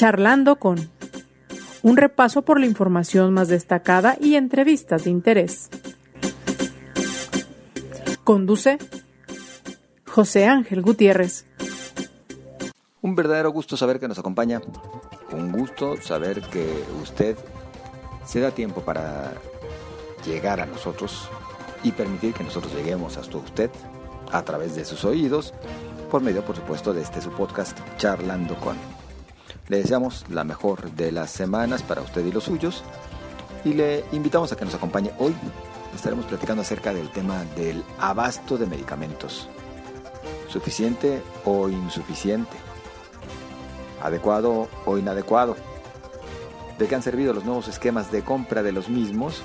Charlando con un repaso por la información más destacada y entrevistas de interés. Conduce José Ángel Gutiérrez. Un verdadero gusto saber que nos acompaña. Un gusto saber que usted se da tiempo para llegar a nosotros y permitir que nosotros lleguemos hasta usted a través de sus oídos, por medio, por supuesto, de este su podcast Charlando con. Le deseamos la mejor de las semanas para usted y los suyos y le invitamos a que nos acompañe hoy. Estaremos platicando acerca del tema del abasto de medicamentos. ¿Suficiente o insuficiente? ¿Adecuado o inadecuado? ¿De qué han servido los nuevos esquemas de compra de los mismos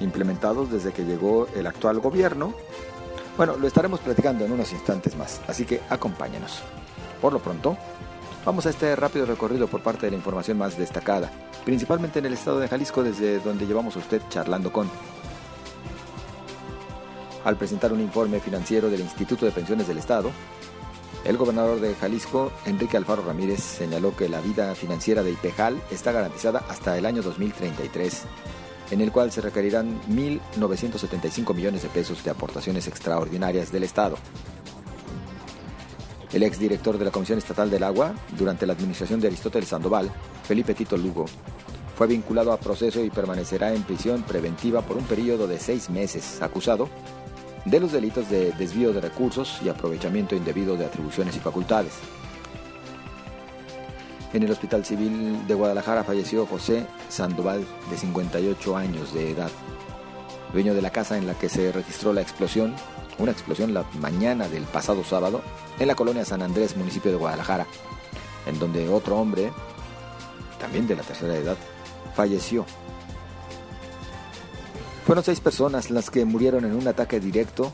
implementados desde que llegó el actual gobierno? Bueno, lo estaremos platicando en unos instantes más, así que acompáñenos. Por lo pronto, Vamos a este rápido recorrido por parte de la información más destacada, principalmente en el estado de Jalisco, desde donde llevamos a usted charlando con. Al presentar un informe financiero del Instituto de Pensiones del Estado, el gobernador de Jalisco, Enrique Alfaro Ramírez, señaló que la vida financiera de IPEJAL está garantizada hasta el año 2033, en el cual se requerirán 1.975 millones de pesos de aportaciones extraordinarias del Estado. El exdirector de la Comisión Estatal del Agua, durante la administración de Aristóteles Sandoval, Felipe Tito Lugo, fue vinculado a proceso y permanecerá en prisión preventiva por un periodo de seis meses, acusado de los delitos de desvío de recursos y aprovechamiento indebido de atribuciones y facultades. En el Hospital Civil de Guadalajara falleció José Sandoval, de 58 años de edad, dueño de la casa en la que se registró la explosión una explosión la mañana del pasado sábado en la colonia San Andrés, municipio de Guadalajara, en donde otro hombre, también de la tercera edad, falleció. Fueron seis personas las que murieron en un ataque directo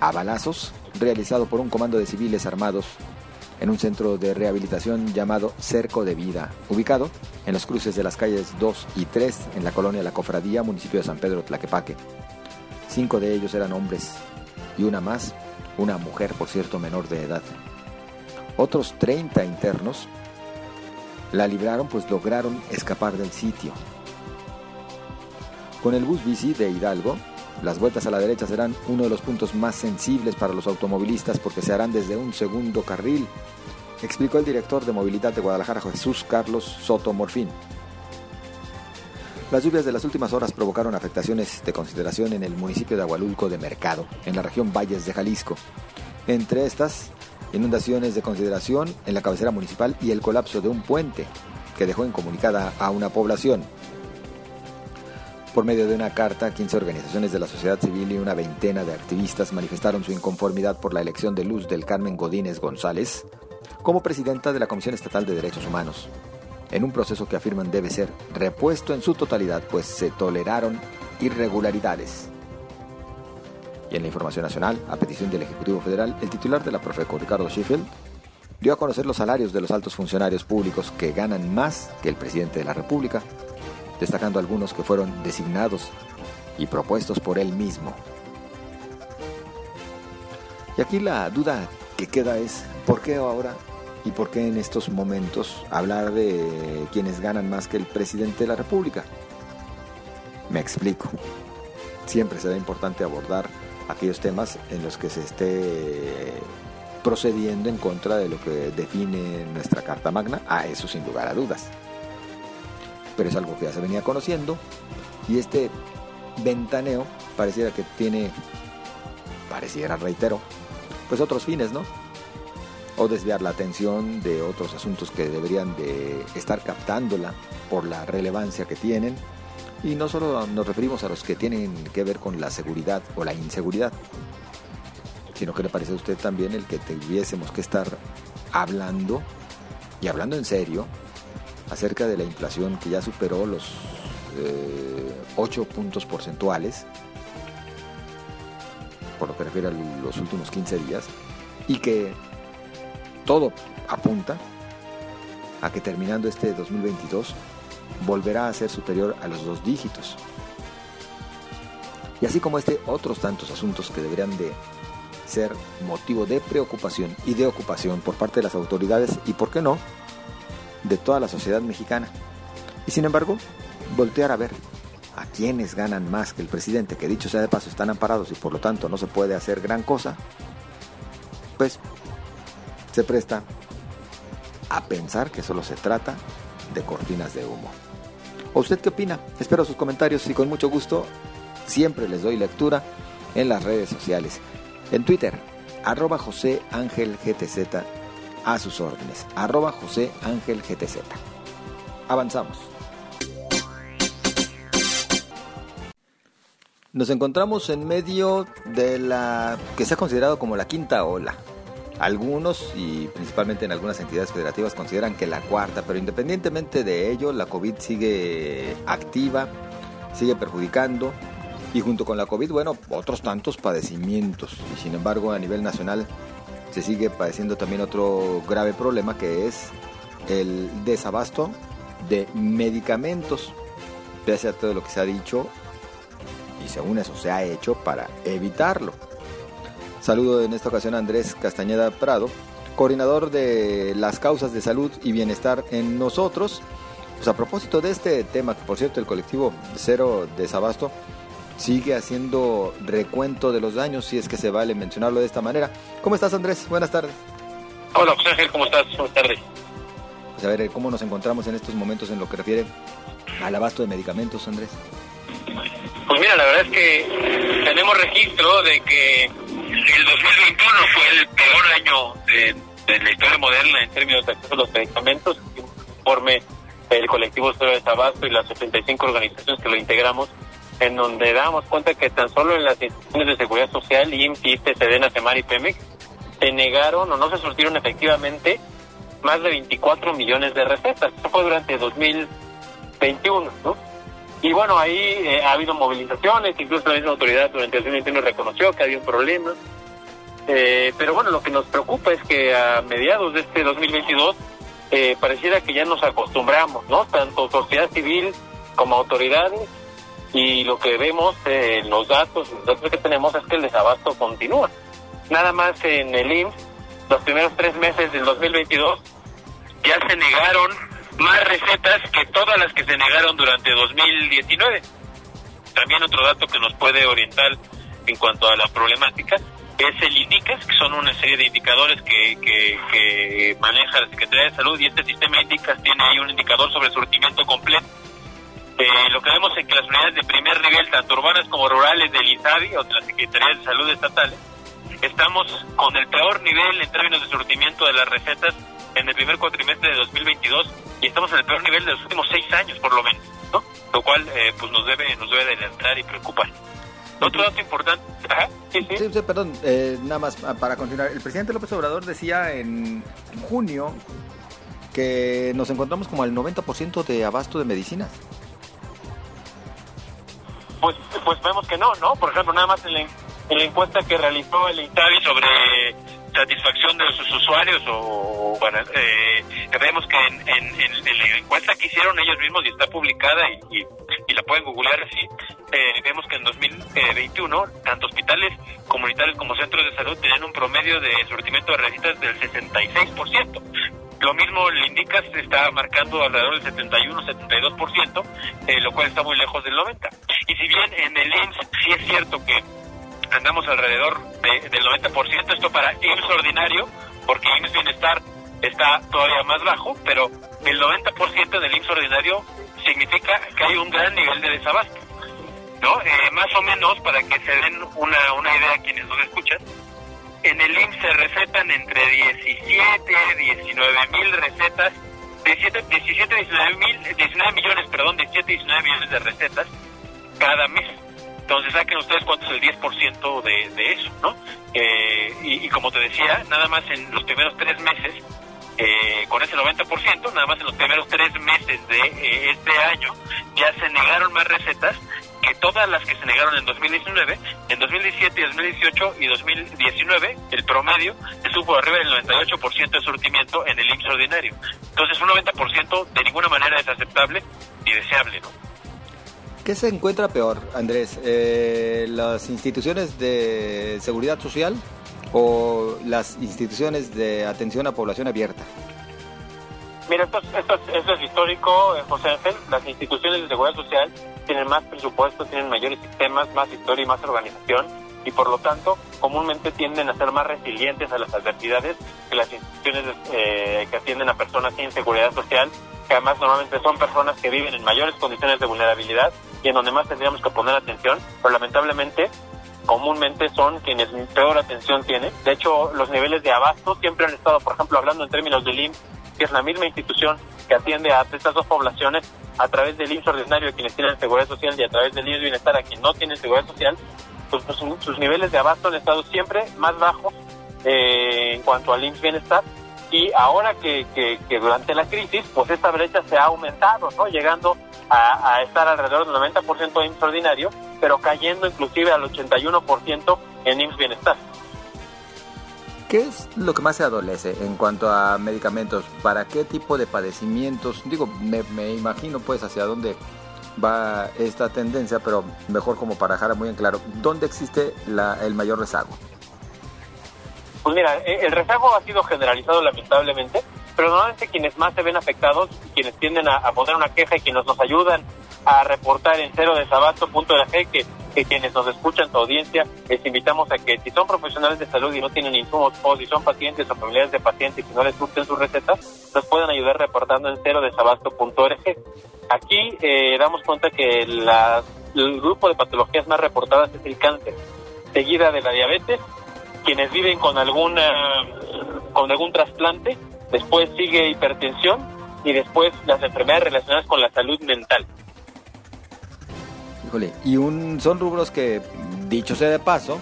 a balazos realizado por un comando de civiles armados en un centro de rehabilitación llamado Cerco de Vida, ubicado en los cruces de las calles 2 y 3 en la colonia La Cofradía, municipio de San Pedro Tlaquepaque. Cinco de ellos eran hombres y una más, una mujer, por cierto, menor de edad. Otros 30 internos la libraron pues lograron escapar del sitio. Con el bus bici de Hidalgo, las vueltas a la derecha serán uno de los puntos más sensibles para los automovilistas porque se harán desde un segundo carril, explicó el director de movilidad de Guadalajara Jesús Carlos Soto Morfín. Las lluvias de las últimas horas provocaron afectaciones de consideración en el municipio de Agualulco de Mercado, en la región Valles de Jalisco. Entre estas, inundaciones de consideración en la cabecera municipal y el colapso de un puente que dejó incomunicada a una población. Por medio de una carta, 15 organizaciones de la sociedad civil y una veintena de activistas manifestaron su inconformidad por la elección de Luz del Carmen Godínez González como presidenta de la Comisión Estatal de Derechos Humanos en un proceso que afirman debe ser repuesto en su totalidad, pues se toleraron irregularidades. Y en la información nacional, a petición del Ejecutivo Federal, el titular de la Profeco, Ricardo Sheffield, dio a conocer los salarios de los altos funcionarios públicos que ganan más que el presidente de la República, destacando algunos que fueron designados y propuestos por él mismo. Y aquí la duda que queda es, ¿por qué ahora ¿Y por qué en estos momentos hablar de quienes ganan más que el presidente de la República? Me explico. Siempre será importante abordar aquellos temas en los que se esté procediendo en contra de lo que define nuestra Carta Magna, a eso sin lugar a dudas. Pero es algo que ya se venía conociendo y este ventaneo pareciera que tiene, pareciera, reitero, pues otros fines, ¿no? o desviar la atención de otros asuntos que deberían de estar captándola por la relevancia que tienen. Y no solo nos referimos a los que tienen que ver con la seguridad o la inseguridad, sino que le parece a usted también el que tuviésemos que estar hablando, y hablando en serio, acerca de la inflación que ya superó los 8 eh, puntos porcentuales, por lo que refiere a los últimos 15 días, y que todo apunta a que terminando este 2022 volverá a ser superior a los dos dígitos. Y así como este, otros tantos asuntos que deberían de ser motivo de preocupación y de ocupación por parte de las autoridades y, por qué no, de toda la sociedad mexicana. Y sin embargo, voltear a ver a quienes ganan más que el presidente, que dicho sea de paso están amparados y por lo tanto no se puede hacer gran cosa, pues se presta a pensar que solo se trata de cortinas de humo. ¿O usted qué opina? Espero sus comentarios y con mucho gusto siempre les doy lectura en las redes sociales. En Twitter, arroba José Ángel GTZ a sus órdenes, arroba José Ángel GTZ. Avanzamos. Nos encontramos en medio de la que se ha considerado como la quinta ola. Algunos, y principalmente en algunas entidades federativas, consideran que la cuarta, pero independientemente de ello, la COVID sigue activa, sigue perjudicando, y junto con la COVID, bueno, otros tantos padecimientos. Y sin embargo, a nivel nacional se sigue padeciendo también otro grave problema que es el desabasto de medicamentos. Pese a todo lo que se ha dicho, y según eso se ha hecho para evitarlo. Saludo en esta ocasión a Andrés Castañeda Prado, coordinador de las causas de salud y bienestar en nosotros. Pues a propósito de este tema, que por cierto el colectivo Cero Desabasto sigue haciendo recuento de los daños, si es que se vale mencionarlo de esta manera. ¿Cómo estás Andrés? Buenas tardes. Hola José Ángel, ¿cómo estás? Buenas tardes. Pues a ver, ¿cómo nos encontramos en estos momentos en lo que refiere al abasto de medicamentos, Andrés? Pues mira, la verdad es que tenemos registro de que el 2021 fue el peor año de, la historia moderna en términos de acceso a los medicamentos, informe el colectivo Cero de Tabasco y las 75 organizaciones que lo integramos, en donde damos cuenta que tan solo en las instituciones de seguridad social, IMSS, Sedena, Semar y Pemex, se negaron o no se surtieron efectivamente más de 24 millones de recetas. Eso fue durante 2021, ¿no? Y bueno, ahí eh, ha habido movilizaciones, incluso la misma autoridad durante el 2021 reconoció que había un problema. Eh, pero bueno, lo que nos preocupa es que a mediados de este 2022 eh, pareciera que ya nos acostumbramos, ¿no? Tanto sociedad civil como autoridades. Y lo que vemos en los datos, los datos que tenemos es que el desabasto continúa. Nada más en el IMSS, los primeros tres meses del 2022 ya se negaron más recetas que todas las que se negaron durante 2019. También otro dato que nos puede orientar en cuanto a la problemática es el INDICAS, que son una serie de indicadores que, que, maneja la Secretaría de Salud y este sistema INDICAS tiene ahí un indicador sobre surtimiento completo. Eh, lo que vemos es que las unidades de primer nivel, tanto urbanas como rurales del INSABI o de la Secretaría de Salud estatales, estamos con el peor nivel en términos de surtimiento de las recetas en el primer cuatrimestre de 2022 y estamos en el peor nivel de los últimos seis años por lo menos, ¿no? Lo cual eh, pues nos debe nos debe de y preocupar. Otro dato importante, sí, sí. perdón, eh, nada más para continuar. El presidente López Obrador decía en junio que nos encontramos como al 90% de abasto de medicinas. Pues, pues vemos que no, ¿no? Por ejemplo, nada más en la, en la encuesta que realizó el INTAVI sobre satisfacción de sus usuarios o, eh, vemos que en, la encuesta que hicieron ellos mismos y está publicada y, la pueden googlear así, eh, vemos que en 2021 tanto hospitales comunitarios como centros de salud tenían un promedio de surtimiento de recetas del 66%. Lo mismo le indica, se está marcando alrededor del 71-72%, eh, lo cual está muy lejos del 90%. Y si bien en el IMSS sí es cierto que andamos alrededor del 90%, esto para IMSS ordinario, porque IMSS Bienestar está todavía más bajo, pero el 90% del IMSS ordinario significa que hay un gran nivel de desabasto. ¿no? Eh, más o menos, para que se den una, una idea a quienes nos escuchan, en el IMSS se recetan entre 17, 19 mil recetas, 17, 17 19, mil, 19 millones, perdón, 17, 19 millones de recetas cada mes. Entonces saquen ustedes cuánto es el 10% de, de eso, ¿no? Eh, y, como te decía, nada más en los primeros tres meses, eh, con ese 90%, nada más en los primeros tres meses de eh, este año, ya se negaron más recetas que todas las que se negaron en 2019, en 2017, 2018 y 2019, el promedio estuvo arriba del 98% de surtimiento en el IMSS ordinario. Entonces, un 90% de ninguna manera es aceptable ni deseable, ¿no? ¿Qué se encuentra peor, Andrés? Eh, ¿Las instituciones de seguridad social o las instituciones de atención a población abierta? Mira, esto, esto, esto es histórico, eh, José Ángel. Las instituciones de seguridad social tienen más presupuesto, tienen mayores sistemas, más historia y más organización y por lo tanto comúnmente tienden a ser más resilientes a las adversidades que las instituciones eh, que atienden a personas sin seguridad social, que además normalmente son personas que viven en mayores condiciones de vulnerabilidad y en donde más tendríamos que poner atención, pero lamentablemente comúnmente son quienes peor atención tienen. De hecho, los niveles de abasto siempre han estado, por ejemplo, hablando en términos del IMSS, que es la misma institución que atiende a estas dos poblaciones a través del IMSS ordinario a quienes tienen seguridad social y a través del IMSS bienestar a quienes no tienen seguridad social, pues, pues sus, niveles de abasto han estado siempre más bajos eh, en cuanto al IMSS bienestar y ahora que, durante la crisis, pues esta brecha se ha aumentado, ¿no? Llegando a, estar alrededor del 90% de IMSS ordinario, pero cayendo inclusive al 81% en IMSS bienestar. ¿Qué es lo que más se adolece en cuanto a medicamentos? ¿Para qué tipo de padecimientos? Digo, me, imagino pues hacia dónde va esta tendencia, pero mejor como para dejar muy en claro, ¿dónde existe la, el mayor rezago? Pues mira, e, el rezago ha sido generalizado lamentablemente, pero normalmente quienes más se ven afectados, quienes tienden a, poner una queja y quienes nos ayudan a reportar en cero desabasto.org que que quienes nos escuchan, tu audiencia, les invitamos a que si son profesionales de salud y no tienen insumos, o si son pacientes o familiares de pacientes y no les gusten sus recetas, nos pueden ayudar reportando en cero desabasto.org. Aquí eh, damos cuenta que el grupo de patologías más reportadas es el cáncer, seguida de la diabetes, quienes viven con alguna con algún trasplante, después sigue hipertensión y después las enfermedades relacionadas con la salud mental y un, son rubros que, dicho sea de paso,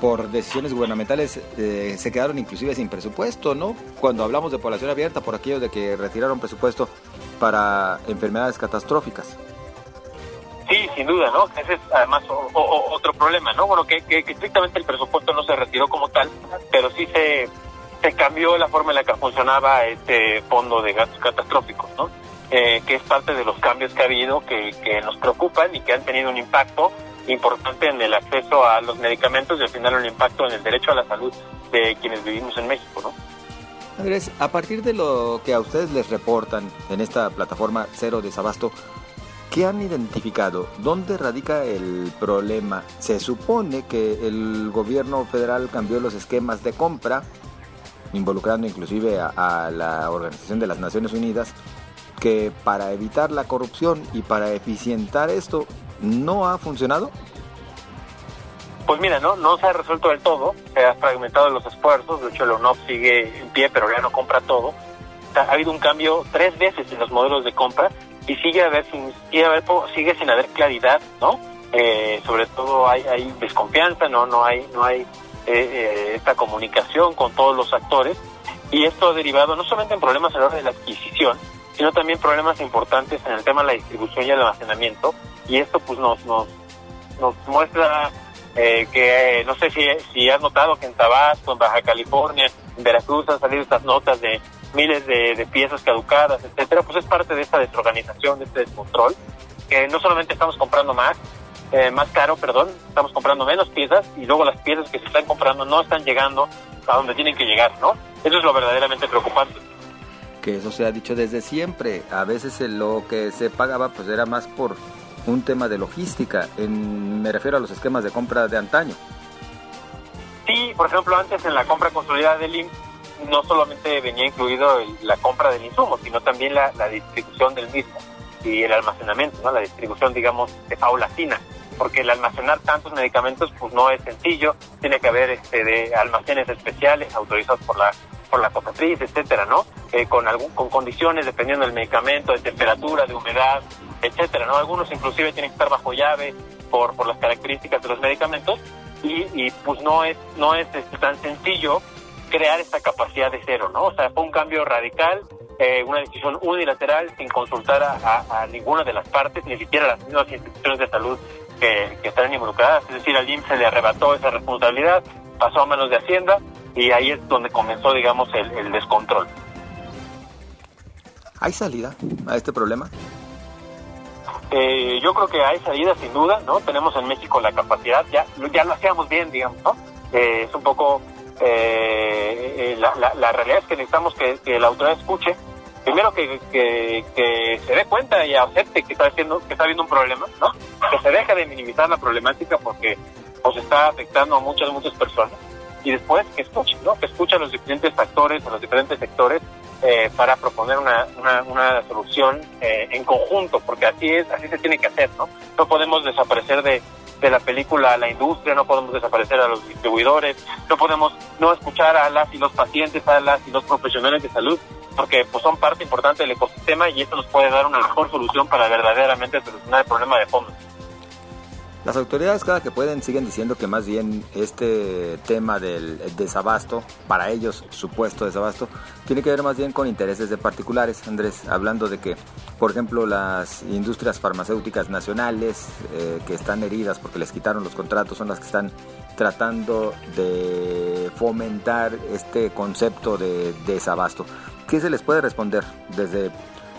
por decisiones gubernamentales eh, se quedaron inclusive sin presupuesto, ¿no? Cuando hablamos de población abierta, por aquello de que retiraron presupuesto para enfermedades catastróficas. Sí, sin duda, ¿no? Ese es además otro problema, ¿no? Bueno, que, que, estrictamente el presupuesto no se retiró como tal, pero sí se cambió la forma en la que funcionaba este fondo de gastos catastróficos, ¿no? Eh, que es parte de los cambios que ha habido que, nos preocupan y que han tenido un impacto importante en el acceso a los medicamentos y al final un impacto en el derecho a la salud de quienes vivimos en México, ¿no? Andrés, a partir de lo que a ustedes les reportan en esta plataforma Cero Desabasto, ¿qué han identificado? ¿Dónde radica el problema? Se supone que el gobierno federal cambió los esquemas de compra, involucrando inclusive a la Organización de las Naciones Unidas, que para evitar la corrupción y para eficientar esto no ha funcionado? Pues mira, no, no se ha resuelto del todo, se ha fragmentado los esfuerzos, de hecho el ONOP sigue en pie, pero ya no compra todo. Ha habido un cambio tres veces en los modelos de compra y sigue, a haber, sigue, haber, sigue sin haber claridad, ¿no? Eh, sobre todo hay, hay desconfianza, no, no hay, no hay eh, eh, esta comunicación con todos los actores y esto ha derivado no solamente en problemas a la hora de la adquisición, sino también problemas importantes en el tema de la distribución y el almacenamiento. Y esto pues nos, nos, nos muestra eh, que, no sé si, si has notado que en Tabasco, en Baja California, en Veracruz han salido estas notas de miles de, piezas caducadas, etcétera, pues es parte de esta desorganización, de este descontrol, que no solamente estamos comprando más, eh, más caro, perdón, estamos comprando menos piezas y luego las piezas que se están comprando no están llegando a donde tienen que llegar, ¿no? Eso es lo verdaderamente preocupante que eso se ha dicho desde siempre. A veces lo que se pagaba pues era más por un tema de logística. En, me refiero a los esquemas de compra de antaño. Sí, por ejemplo, antes en la compra consolidada del IMSS no solamente venía incluido la compra del insumo, sino también la, distribución del mismo y el almacenamiento, ¿no? la distribución, digamos, de paulatina, porque el almacenar tantos medicamentos pues no es sencillo, tiene que haber este, de almacenes especiales autorizados por la por la copatriz, etcétera, ¿no? Eh, con algún, con condiciones dependiendo del medicamento, de temperatura, de humedad, etcétera, ¿no? Algunos inclusive tienen que estar bajo llave por, por las características de los medicamentos y, y pues no es, no es este, tan sencillo crear esta capacidad de cero, ¿no? O sea, fue un cambio radical, eh, una decisión unilateral sin consultar a, ninguna de las partes, ni siquiera las mismas instituciones de salud que, que están involucradas, es decir, al IMSS se le arrebató esa responsabilidad, pasó a manos de Hacienda y ahí es donde comenzó, digamos, el, descontrol. ¿Hay salida a este problema? Eh, yo creo que hay salida sin duda, ¿no? Tenemos en México la capacidad, ya, ya lo hacíamos bien, digamos, ¿no? Eh, es un poco, eh, la, la, realidad es que necesitamos que, la autoridad escuche primero que, que, se dé cuenta y acepte que está haciendo, que está habiendo un problema, ¿no? Que se deje de minimizar la problemática porque pues está afectando a muchas, muchas personas. Y después que escuche, ¿no? Que escuche a los diferentes actores, a los diferentes sectores, eh, para proponer una, una, una solución eh, en conjunto, porque así es, así se tiene que hacer, ¿no? No podemos desaparecer de, de la película a la industria, no podemos desaparecer a los distribuidores, no podemos no escuchar a las y los pacientes, a las y los profesionales de salud, porque pues son parte importante del ecosistema y esto nos puede dar una mejor solución para verdaderamente solucionar el problema de fondo. Las autoridades cada que pueden siguen diciendo que más bien este tema del desabasto, para ellos supuesto desabasto, tiene que ver más bien con intereses de particulares, Andrés, hablando de que, por ejemplo, las industrias farmacéuticas nacionales eh, que están heridas porque les quitaron los contratos son las que están tratando de fomentar este concepto de desabasto. ¿Qué se les puede responder desde,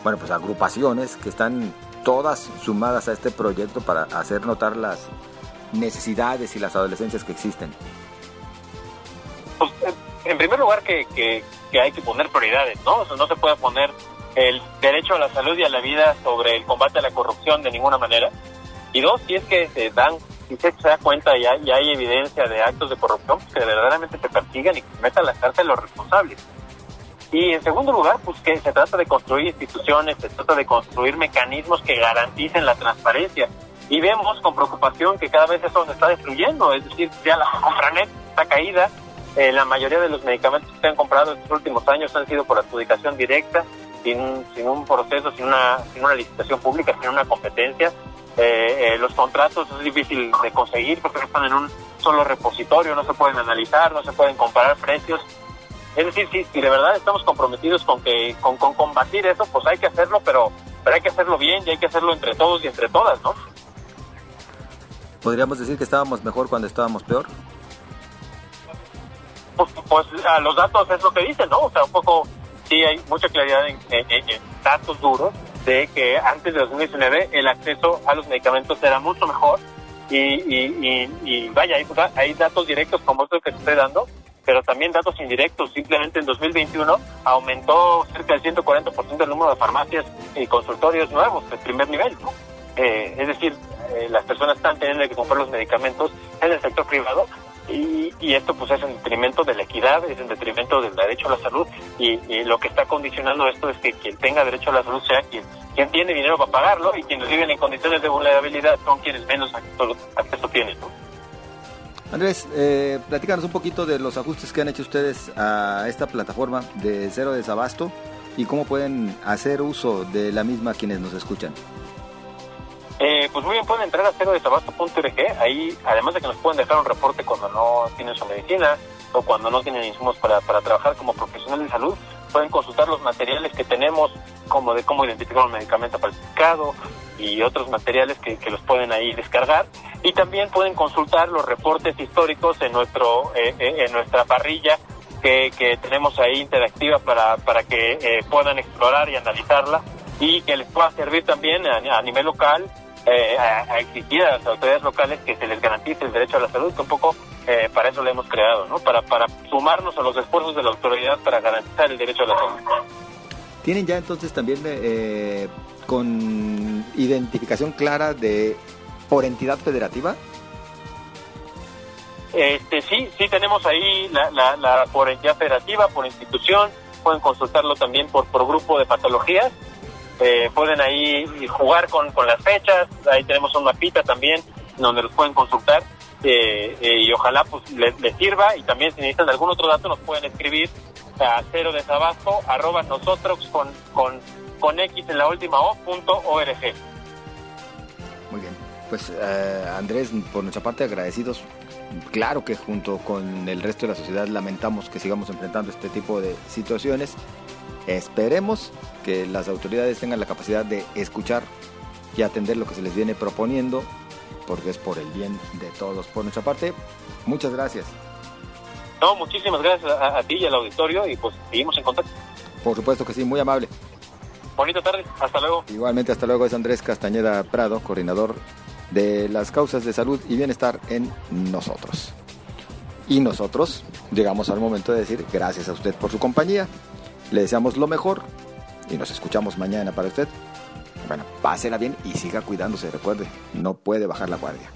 bueno, pues agrupaciones que están todas sumadas a este proyecto para hacer notar las necesidades y las adolescencias que existen? Pues, en primer lugar que, que, hay que poner prioridades, ¿no? no se puede poner el derecho a la salud y a la vida sobre el combate a la corrupción de ninguna manera. Y dos, si es que se dan, si se da cuenta y hay, hay evidencia de actos de corrupción, pues que verdaderamente se persigan y que se metan a la cárcel los responsables. Y en segundo lugar, pues que se trata de construir instituciones, se trata de construir mecanismos que garanticen la transparencia. Y vemos con preocupación que cada vez eso se está destruyendo, es decir, ya la compranet está caída, eh, la mayoría de los medicamentos que se han comprado en estos últimos años han sido por adjudicación directa, sin, sin un proceso, sin una, sin una licitación pública, sin una competencia. Eh, eh, los contratos es difícil de conseguir porque están en un solo repositorio, no se pueden analizar, no se pueden comparar precios es decir, si, si de verdad estamos comprometidos con que con, combatir eso, pues hay que hacerlo, pero, pero hay que hacerlo bien y hay que hacerlo entre todos y entre todas, ¿no? ¿Podríamos decir que estábamos mejor cuando estábamos peor? Pues, pues a los datos es lo que dicen, ¿no? O sea, un poco, sí hay mucha claridad en, datos duros de que antes de 2019 el acceso a los medicamentos era mucho mejor y, y, y, vaya, hay, hay datos directos como estos que te estoy dando pero también datos indirectos. Simplemente en 2021 aumentó cerca del 140% el número de farmacias y consultorios nuevos de primer nivel. Eh, es decir, eh, las personas están teniendo que comprar los medicamentos en el sector privado y, y, esto pues es en detrimento de la equidad, es en detrimento del derecho a la salud y, lo que está condicionando esto es que quien tenga derecho a la salud sea quien, quien tiene dinero para pagarlo y quienes viven en condiciones de vulnerabilidad son quienes menos acceso, acceso tienen. Andrés, eh, platícanos un poquito de los ajustes que han hecho ustedes a esta plataforma de Cero Desabasto y cómo pueden hacer uso de la misma quienes nos escuchan. Eh, pues muy bien, pueden entrar a cerodesabasto.org. Ahí, además de que nos pueden dejar un reporte cuando no tienen su medicina o cuando no tienen insumos para, para trabajar como profesional de salud, pueden consultar los materiales que tenemos, como de cómo identificar un medicamento falsificado y otros materiales que, los pueden ahí descargar. Y también pueden consultar los reportes históricos en, nuestro, eh, eh, en nuestra parrilla que, que, tenemos ahí interactiva para, para que eh, puedan explorar y analizarla y que les pueda servir también a, nivel local a, exigir a las autoridades locales que se les garantice el derecho a la salud, que un poco para eso lo hemos creado, ¿no? Para, para sumarnos a los esfuerzos de la autoridad para garantizar el derecho a la salud. ¿Tienen ya entonces también con identificación clara de por entidad federativa? Este, sí, sí tenemos ahí la, la, por entidad federativa, por institución, pueden consultarlo también por, por grupo de patologías, eh, pueden ahí jugar con, con, las fechas, ahí tenemos un mapita también donde los pueden consultar eh, eh, y ojalá pues les, sirva y también si necesitan algún otro dato nos pueden escribir a cero desabasto arroba nosotros con, con, con X en la última O punto org. Muy bien pues eh, Andrés, por nuestra parte agradecidos. Claro que junto con el resto de la sociedad lamentamos que sigamos enfrentando este tipo de situaciones. Esperemos que las autoridades tengan la capacidad de escuchar y atender lo que se les viene proponiendo, porque es por el bien de todos. Por nuestra parte, muchas gracias. No, muchísimas gracias a, ti y al auditorio y pues seguimos en contacto. Por supuesto que sí, muy amable. Bonita tarde, hasta luego. Igualmente, hasta luego, es Andrés Castañeda Prado, coordinador de las causas de salud y bienestar en nosotros. Y nosotros llegamos al momento de decir gracias a usted por su compañía. Le deseamos lo mejor y nos escuchamos mañana para usted. Bueno, pásela bien y siga cuidándose, recuerde, no puede bajar la guardia.